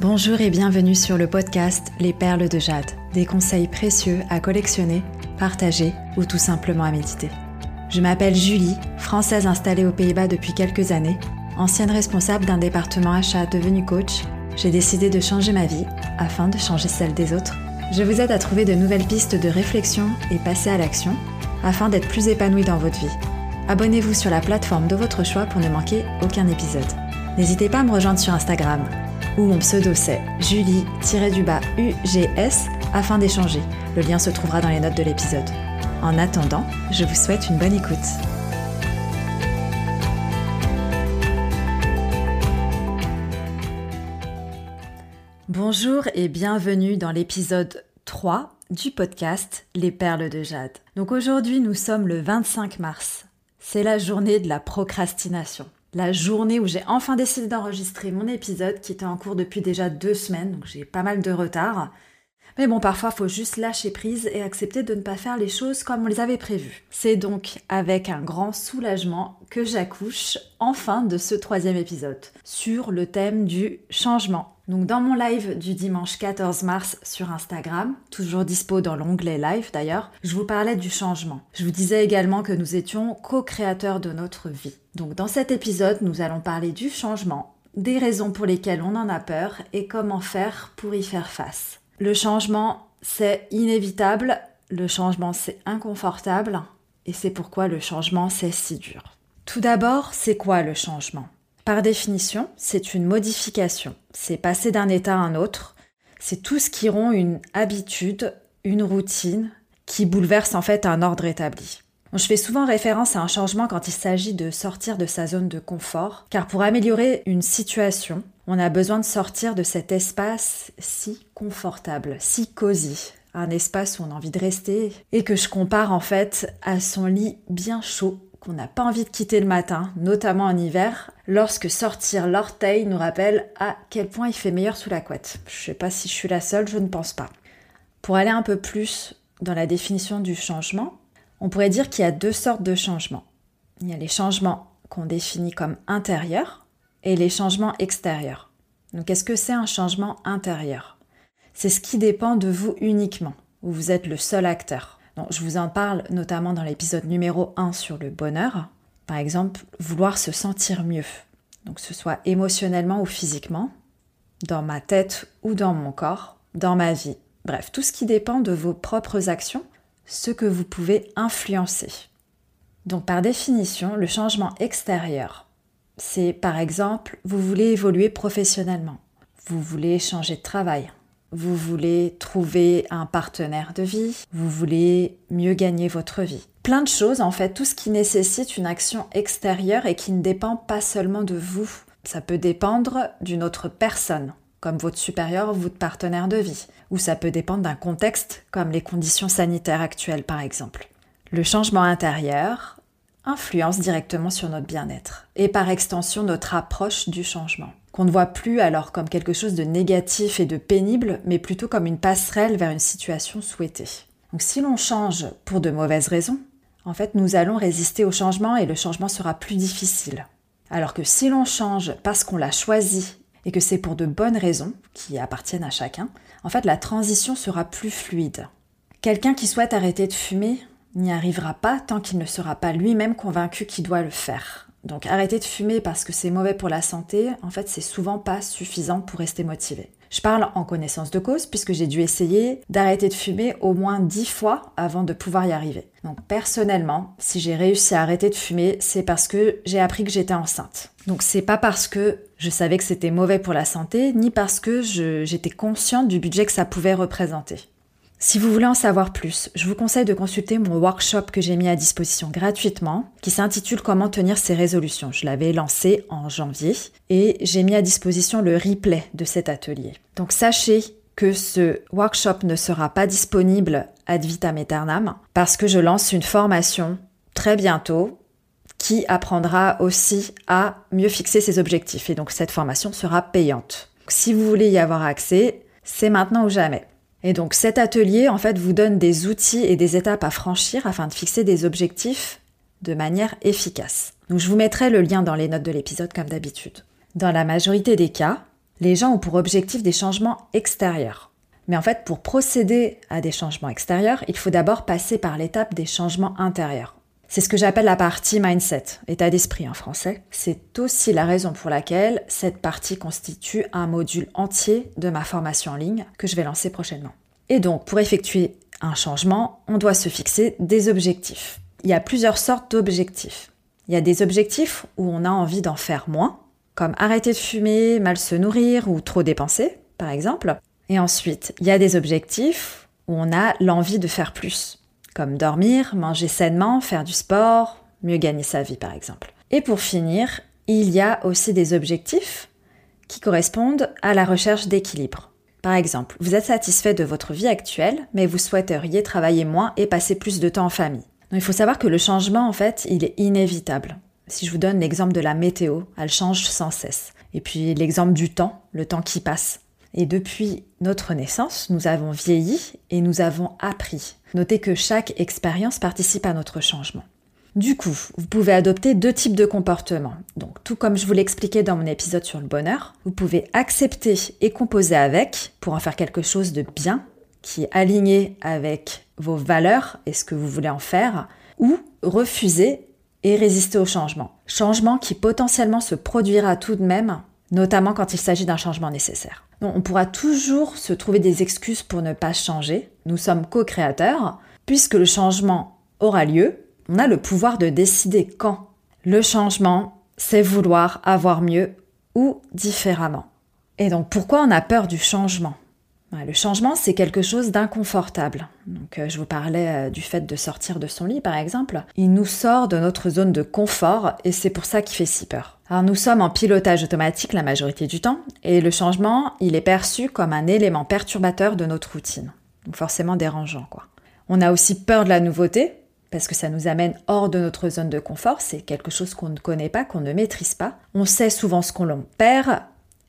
Bonjour et bienvenue sur le podcast Les perles de jade, des conseils précieux à collectionner, partager ou tout simplement à méditer. Je m'appelle Julie, française installée aux Pays-Bas depuis quelques années, ancienne responsable d'un département achat devenu coach. J'ai décidé de changer ma vie afin de changer celle des autres. Je vous aide à trouver de nouvelles pistes de réflexion et passer à l'action afin d'être plus épanoui dans votre vie. Abonnez-vous sur la plateforme de votre choix pour ne manquer aucun épisode. N'hésitez pas à me rejoindre sur Instagram où mon pseudo c'est Julie-UGS afin d'échanger. Le lien se trouvera dans les notes de l'épisode. En attendant, je vous souhaite une bonne écoute. Bonjour et bienvenue dans l'épisode 3 du podcast Les perles de jade. Donc aujourd'hui nous sommes le 25 mars. C'est la journée de la procrastination la journée où j'ai enfin décidé d'enregistrer mon épisode qui était en cours depuis déjà deux semaines, donc j'ai pas mal de retard. Mais bon, parfois, faut juste lâcher prise et accepter de ne pas faire les choses comme on les avait prévues. C'est donc avec un grand soulagement que j'accouche enfin de ce troisième épisode sur le thème du changement. Donc dans mon live du dimanche 14 mars sur Instagram, toujours dispo dans l'onglet live d'ailleurs, je vous parlais du changement. Je vous disais également que nous étions co-créateurs de notre vie. Donc dans cet épisode, nous allons parler du changement, des raisons pour lesquelles on en a peur et comment faire pour y faire face. Le changement, c'est inévitable, le changement, c'est inconfortable et c'est pourquoi le changement, c'est si dur. Tout d'abord, c'est quoi le changement? Par définition, c'est une modification. C'est passer d'un état à un autre. C'est tout ce qui rompt une habitude, une routine, qui bouleverse en fait un ordre établi. Je fais souvent référence à un changement quand il s'agit de sortir de sa zone de confort, car pour améliorer une situation, on a besoin de sortir de cet espace si confortable, si cosy, un espace où on a envie de rester et que je compare en fait à son lit bien chaud qu'on n'a pas envie de quitter le matin, notamment en hiver, lorsque sortir l'orteil nous rappelle à quel point il fait meilleur sous la couette. Je sais pas si je suis la seule, je ne pense pas. Pour aller un peu plus dans la définition du changement, on pourrait dire qu'il y a deux sortes de changements. Il y a les changements qu'on définit comme intérieurs et les changements extérieurs. Donc qu'est-ce que c'est un changement intérieur? C'est ce qui dépend de vous uniquement, où vous êtes le seul acteur je vous en parle notamment dans l'épisode numéro 1 sur le bonheur. Par exemple, vouloir se sentir mieux. Donc que ce soit émotionnellement ou physiquement, dans ma tête ou dans mon corps, dans ma vie. Bref, tout ce qui dépend de vos propres actions, ce que vous pouvez influencer. Donc par définition, le changement extérieur, c'est par exemple, vous voulez évoluer professionnellement, vous voulez changer de travail, vous voulez trouver un partenaire de vie, vous voulez mieux gagner votre vie. Plein de choses, en fait, tout ce qui nécessite une action extérieure et qui ne dépend pas seulement de vous. Ça peut dépendre d'une autre personne, comme votre supérieur ou votre partenaire de vie, ou ça peut dépendre d'un contexte, comme les conditions sanitaires actuelles par exemple. Le changement intérieur influence directement sur notre bien-être et par extension notre approche du changement qu'on ne voit plus alors comme quelque chose de négatif et de pénible, mais plutôt comme une passerelle vers une situation souhaitée. Donc si l'on change pour de mauvaises raisons, en fait nous allons résister au changement et le changement sera plus difficile. Alors que si l'on change parce qu'on l'a choisi et que c'est pour de bonnes raisons qui appartiennent à chacun, en fait la transition sera plus fluide. Quelqu'un qui souhaite arrêter de fumer n'y arrivera pas tant qu'il ne sera pas lui-même convaincu qu'il doit le faire. Donc arrêter de fumer parce que c'est mauvais pour la santé, en fait c'est souvent pas suffisant pour rester motivé. Je parle en connaissance de cause puisque j'ai dû essayer d'arrêter de fumer au moins dix fois avant de pouvoir y arriver. Donc personnellement, si j'ai réussi à arrêter de fumer, c'est parce que j'ai appris que j'étais enceinte. Donc c'est pas parce que je savais que c'était mauvais pour la santé, ni parce que j'étais consciente du budget que ça pouvait représenter. Si vous voulez en savoir plus, je vous conseille de consulter mon workshop que j'ai mis à disposition gratuitement, qui s'intitule Comment tenir ses résolutions. Je l'avais lancé en janvier et j'ai mis à disposition le replay de cet atelier. Donc sachez que ce workshop ne sera pas disponible ad vitam aeternam parce que je lance une formation très bientôt qui apprendra aussi à mieux fixer ses objectifs et donc cette formation sera payante. Si vous voulez y avoir accès, c'est maintenant ou jamais. Et donc cet atelier, en fait, vous donne des outils et des étapes à franchir afin de fixer des objectifs de manière efficace. Donc je vous mettrai le lien dans les notes de l'épisode comme d'habitude. Dans la majorité des cas, Les gens ont pour objectif des changements extérieurs. Mais en fait, pour procéder à des changements extérieurs, il faut d'abord passer par l'étape des changements intérieurs. C'est ce que j'appelle la partie mindset, état d'esprit en français. C'est aussi la raison pour laquelle cette partie constitue un module entier de ma formation en ligne que je vais lancer prochainement. Et donc, pour effectuer un changement, on doit se fixer des objectifs. Il y a plusieurs sortes d'objectifs. Il y a des objectifs où on a envie d'en faire moins, comme arrêter de fumer, mal se nourrir ou trop dépenser, par exemple. Et ensuite, il y a des objectifs où on a l'envie de faire plus, comme dormir, manger sainement, faire du sport, mieux gagner sa vie par exemple. Et pour finir, il y a aussi des objectifs qui correspondent à la recherche d'équilibre. Par exemple, vous êtes satisfait de votre vie actuelle, mais vous souhaiteriez travailler moins et passer plus de temps en famille. il faut savoir que le changement, en fait, il est inévitable. Si je vous donne l'exemple de la météo, elle change sans cesse. Et puis l'exemple du temps, le temps qui passe. Et depuis notre naissance, nous avons vieilli et nous avons appris. Notez que chaque expérience participe à notre changement. Du coup, vous pouvez adopter deux types de comportements. Donc, tout comme je vous l'expliquais dans mon épisode sur le bonheur, vous pouvez accepter et composer avec pour en faire quelque chose de bien, qui est aligné avec vos valeurs et ce que vous voulez en faire, ou refuser et résister au changement. Changement qui potentiellement se produira tout de même, notamment quand il s'agit d'un changement nécessaire on pourra toujours se trouver des excuses pour ne pas changer. Nous sommes co-créateurs. Puisque le changement aura lieu, on a le pouvoir de décider quand. Le changement, c'est vouloir avoir mieux ou différemment. Et donc pourquoi on a peur du changement? Le changement, c'est quelque chose d'inconfortable. Donc, euh, je vous parlais euh, du fait de sortir de son lit, par exemple. Il nous sort de notre zone de confort et c'est pour ça qu'il fait si peur. Alors, nous sommes en pilotage automatique la majorité du temps et le changement, il est perçu comme un élément perturbateur de notre routine. Donc, forcément dérangeant, quoi. On a aussi peur de la nouveauté parce que ça nous amène hors de notre zone de confort. C'est quelque chose qu'on ne connaît pas, qu'on ne maîtrise pas. On sait souvent ce qu'on perd,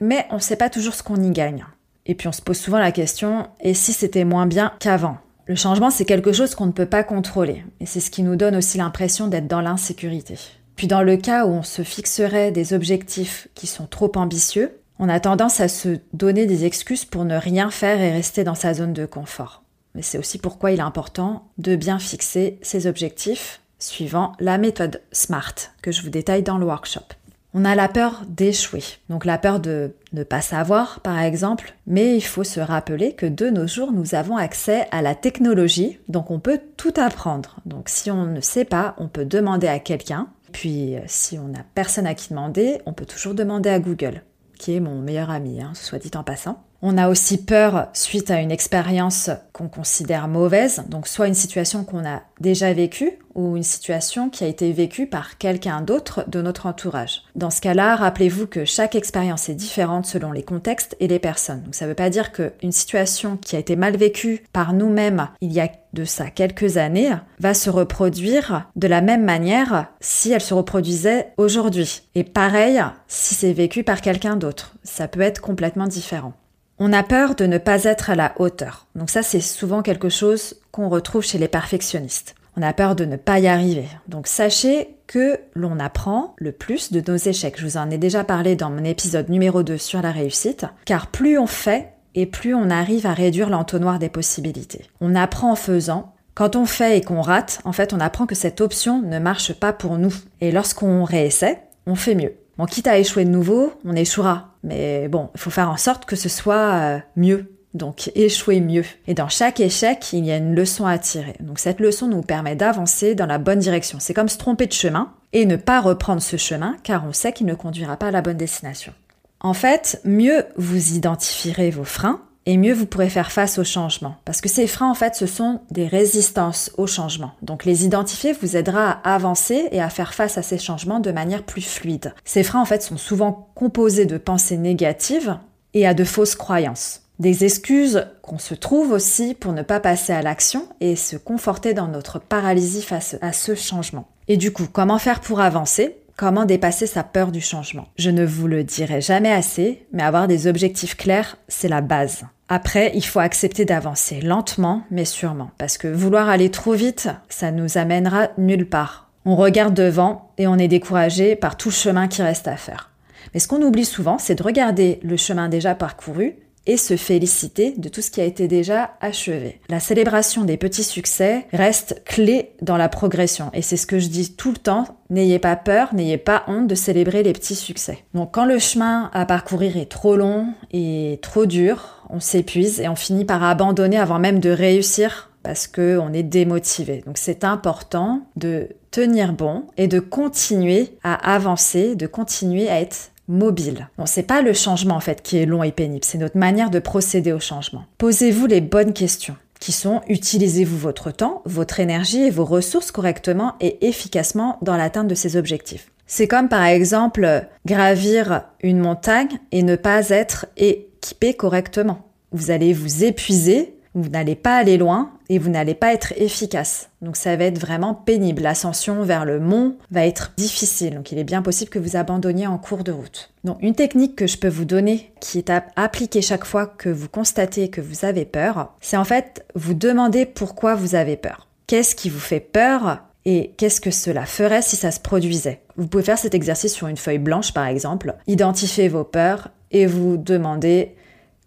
mais on ne sait pas toujours ce qu'on y gagne. Et puis on se pose souvent la question, et si c'était moins bien qu'avant? Le changement, c'est quelque chose qu'on ne peut pas contrôler, et c'est ce qui nous donne aussi l'impression d'être dans l'insécurité. Puis dans le cas où on se fixerait des objectifs qui sont trop ambitieux, on a tendance à se donner des excuses pour ne rien faire et rester dans sa zone de confort. Mais c'est aussi pourquoi il est important de bien fixer ses objectifs suivant la méthode SMART que je vous détaille dans le workshop. On a la peur d'échouer, donc la peur de ne pas savoir par exemple, mais il faut se rappeler que de nos jours nous avons accès à la technologie, donc on peut tout apprendre. Donc si on ne sait pas, on peut demander à quelqu'un, puis euh, si on n'a personne à qui demander, on peut toujours demander à Google, qui est mon meilleur ami, hein, soit dit en passant. On a aussi peur suite à une expérience qu'on considère mauvaise, donc soit une situation qu'on a déjà vécue ou une situation qui a été vécue par quelqu'un d'autre de notre entourage. Dans ce cas-là, rappelez-vous que chaque expérience est différente selon les contextes et les personnes. Donc ça ne veut pas dire qu'une situation qui a été mal vécue par nous-mêmes il y a de ça quelques années va se reproduire de la même manière si elle se reproduisait aujourd'hui. Et pareil si c'est vécu par quelqu'un d'autre. Ça peut être complètement différent. On a peur de ne pas être à la hauteur. Donc ça, c'est souvent quelque chose qu'on retrouve chez les perfectionnistes. On a peur de ne pas y arriver. Donc sachez que l'on apprend le plus de nos échecs. Je vous en ai déjà parlé dans mon épisode numéro 2 sur la réussite, car plus on fait et plus on arrive à réduire l'entonnoir des possibilités. On apprend en faisant. Quand on fait et qu'on rate, en fait, on apprend que cette option ne marche pas pour nous. Et lorsqu'on réessaie, on fait mieux. Bon, quitte à échouer de nouveau, on échouera. Mais bon, il faut faire en sorte que ce soit euh, mieux. Donc échouer mieux. Et dans chaque échec, il y a une leçon à tirer. Donc cette leçon nous permet d'avancer dans la bonne direction. C'est comme se tromper de chemin et ne pas reprendre ce chemin car on sait qu'il ne conduira pas à la bonne destination. En fait, mieux vous identifierez vos freins et mieux vous pourrez faire face au changement. Parce que ces freins, en fait, ce sont des résistances au changement. Donc les identifier vous aidera à avancer et à faire face à ces changements de manière plus fluide. Ces freins, en fait, sont souvent composés de pensées négatives et à de fausses croyances. Des excuses qu'on se trouve aussi pour ne pas passer à l'action et se conforter dans notre paralysie face à ce changement. Et du coup, comment faire pour avancer? Comment dépasser sa peur du changement? Je ne vous le dirai jamais assez, mais avoir des objectifs clairs, c'est la base. Après, il faut accepter d'avancer lentement, mais sûrement, parce que vouloir aller trop vite, ça nous amènera nulle part. On regarde devant et on est découragé par tout le chemin qui reste à faire. Mais ce qu'on oublie souvent, c'est de regarder le chemin déjà parcouru et se féliciter de tout ce qui a été déjà achevé. La célébration des petits succès reste clé dans la progression et c'est ce que je dis tout le temps, n'ayez pas peur, n'ayez pas honte de célébrer les petits succès. Donc quand le chemin à parcourir est trop long et trop dur, on s'épuise et on finit par abandonner avant même de réussir parce qu'on est démotivé. Donc c'est important de tenir bon et de continuer à avancer, de continuer à être mobile. Bon, c'est pas le changement en fait qui est long et pénible, c'est notre manière de procéder au changement. Posez-vous les bonnes questions qui sont utilisez-vous votre temps, votre énergie et vos ressources correctement et efficacement dans l'atteinte de ces objectifs. C'est comme par exemple gravir une montagne et ne pas être équipé correctement. Vous allez vous épuiser vous n'allez pas aller loin et vous n'allez pas être efficace. Donc ça va être vraiment pénible. L'ascension vers le mont va être difficile. Donc il est bien possible que vous abandonniez en cours de route. Donc une technique que je peux vous donner qui est appliquée chaque fois que vous constatez que vous avez peur, c'est en fait vous demander pourquoi vous avez peur. Qu'est-ce qui vous fait peur et qu'est-ce que cela ferait si ça se produisait? Vous pouvez faire cet exercice sur une feuille blanche par exemple, identifier vos peurs et vous demander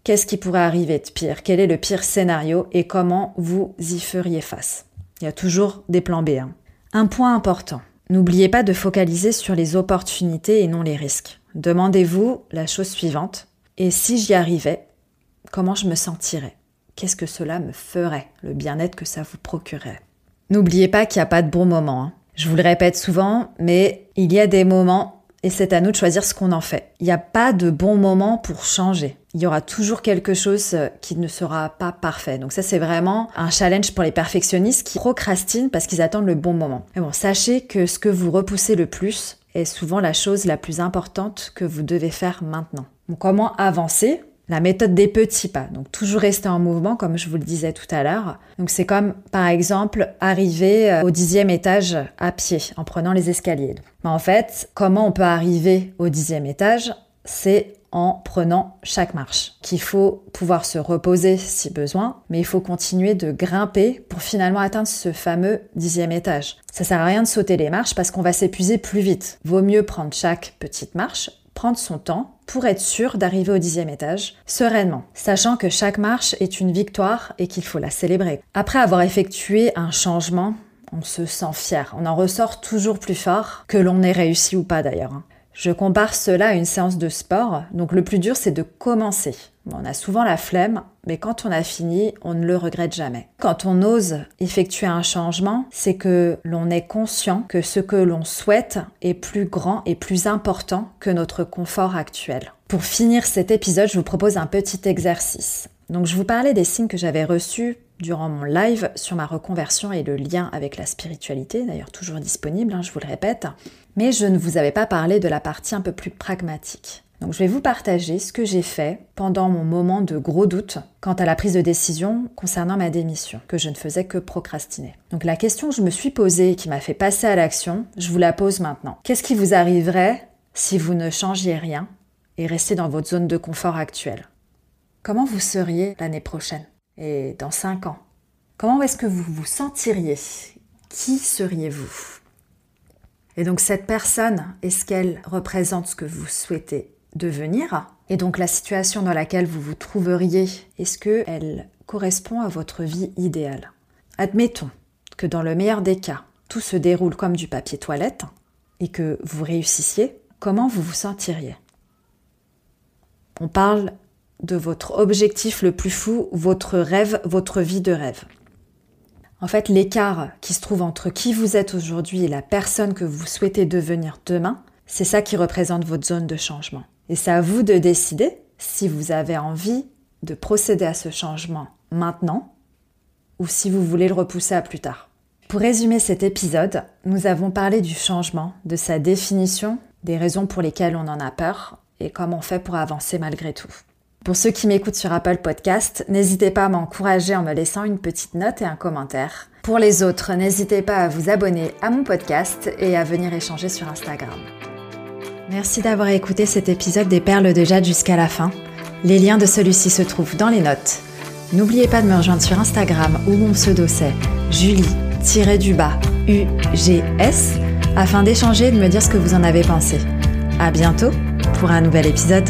Qu'est-ce qui pourrait arriver de pire? Quel est le pire scénario et comment vous y feriez face? Il y a toujours des plans B. Hein. Un point important. N'oubliez pas de focaliser sur les opportunités et non les risques. Demandez-vous la chose suivante. Et si j'y arrivais, comment je me sentirais? Qu'est-ce que cela me ferait Le bien-être que ça vous procurerait? N'oubliez pas qu'il n'y a pas de bon moment. Hein. Je vous le répète souvent, mais il y a des moments et c'est à nous de choisir ce qu'on en fait. Il n'y a pas de bon moment pour changer. Il y aura toujours quelque chose euh, qui ne sera pas parfait. Donc ça, c'est vraiment un challenge pour les perfectionnistes qui procrastinent parce qu'ils attendent le bon moment. Mais bon, sachez que ce que vous repoussez le plus est souvent la chose la plus importante que vous devez faire maintenant. Donc comment avancer? La méthode des petits pas. Donc toujours rester en mouvement, comme je vous le disais tout à l'heure. Donc c'est comme par exemple arriver euh, au dixième étage à pied en prenant les escaliers. Mais en fait, comment on peut arriver au dixième étage? C'est en prenant chaque marche. Qu'il faut pouvoir se reposer si besoin, mais il faut continuer de grimper pour finalement atteindre ce fameux dixième étage. Ça sert à rien de sauter les marches parce qu'on va s'épuiser plus vite. Vaut mieux prendre chaque petite marche, prendre son temps pour être sûr d'arriver au dixième étage sereinement, sachant que chaque marche est une victoire et qu'il faut la célébrer. Après avoir effectué un changement, on se sent fier, on en ressort toujours plus fort que l'on ait réussi ou pas d'ailleurs. Je compare cela à une séance de sport, donc le plus dur c'est de commencer. On a souvent la flemme, mais quand on a fini, on ne le regrette jamais. Quand on ose effectuer un changement, c'est que l'on est conscient que ce que l'on souhaite est plus grand et plus important que notre confort actuel. Pour finir cet épisode, je vous propose un petit exercice. Donc je vous parlais des signes que j'avais reçus durant mon live sur ma reconversion et le lien avec la spiritualité, d'ailleurs toujours disponible, hein, je vous le répète. Mais je ne vous avais pas parlé de la partie un peu plus pragmatique. Donc je vais vous partager ce que j'ai fait pendant mon moment de gros doute quant à la prise de décision concernant ma démission, que je ne faisais que procrastiner. Donc la question que je me suis posée et qui m'a fait passer à l'action, je vous la pose maintenant. Qu'est-ce qui vous arriverait si vous ne changiez rien et restiez dans votre zone de confort actuelle? Comment vous seriez l'année prochaine? Et dans cinq ans Comment est-ce que vous vous sentiriez? Qui seriez-vous? Et donc cette personne, est-ce qu'elle représente ce que vous souhaitez devenir? Et donc la situation dans laquelle vous vous trouveriez, est-ce qu'elle correspond à votre vie idéale? Admettons que dans le meilleur des cas, tout se déroule comme du papier toilette et que vous réussissiez, comment vous vous sentiriez? On parle de votre objectif le plus fou, votre rêve, votre vie de rêve. En fait, l'écart qui se trouve entre qui vous êtes aujourd'hui et la personne que vous souhaitez devenir demain, c'est ça qui représente votre zone de changement. Et c'est à vous de décider si vous avez envie de procéder à ce changement maintenant ou si vous voulez le repousser à plus tard. Pour résumer cet épisode, nous avons parlé du changement, de sa définition, des raisons pour lesquelles on en a peur et comment on fait pour avancer malgré tout. Pour ceux qui m'écoutent sur Apple Podcast, n'hésitez pas à m'encourager en me laissant une petite note et un commentaire. Pour les autres, n'hésitez pas à vous abonner à mon podcast et à venir échanger sur Instagram. Merci d'avoir écouté cet épisode des Perles de Jade jusqu'à la fin. Les liens de celui-ci se trouvent dans les notes. N'oubliez pas de me rejoindre sur Instagram où mon pseudo c'est Julie-du-bas UGS afin d'échanger et de me dire ce que vous en avez pensé. À bientôt pour un nouvel épisode.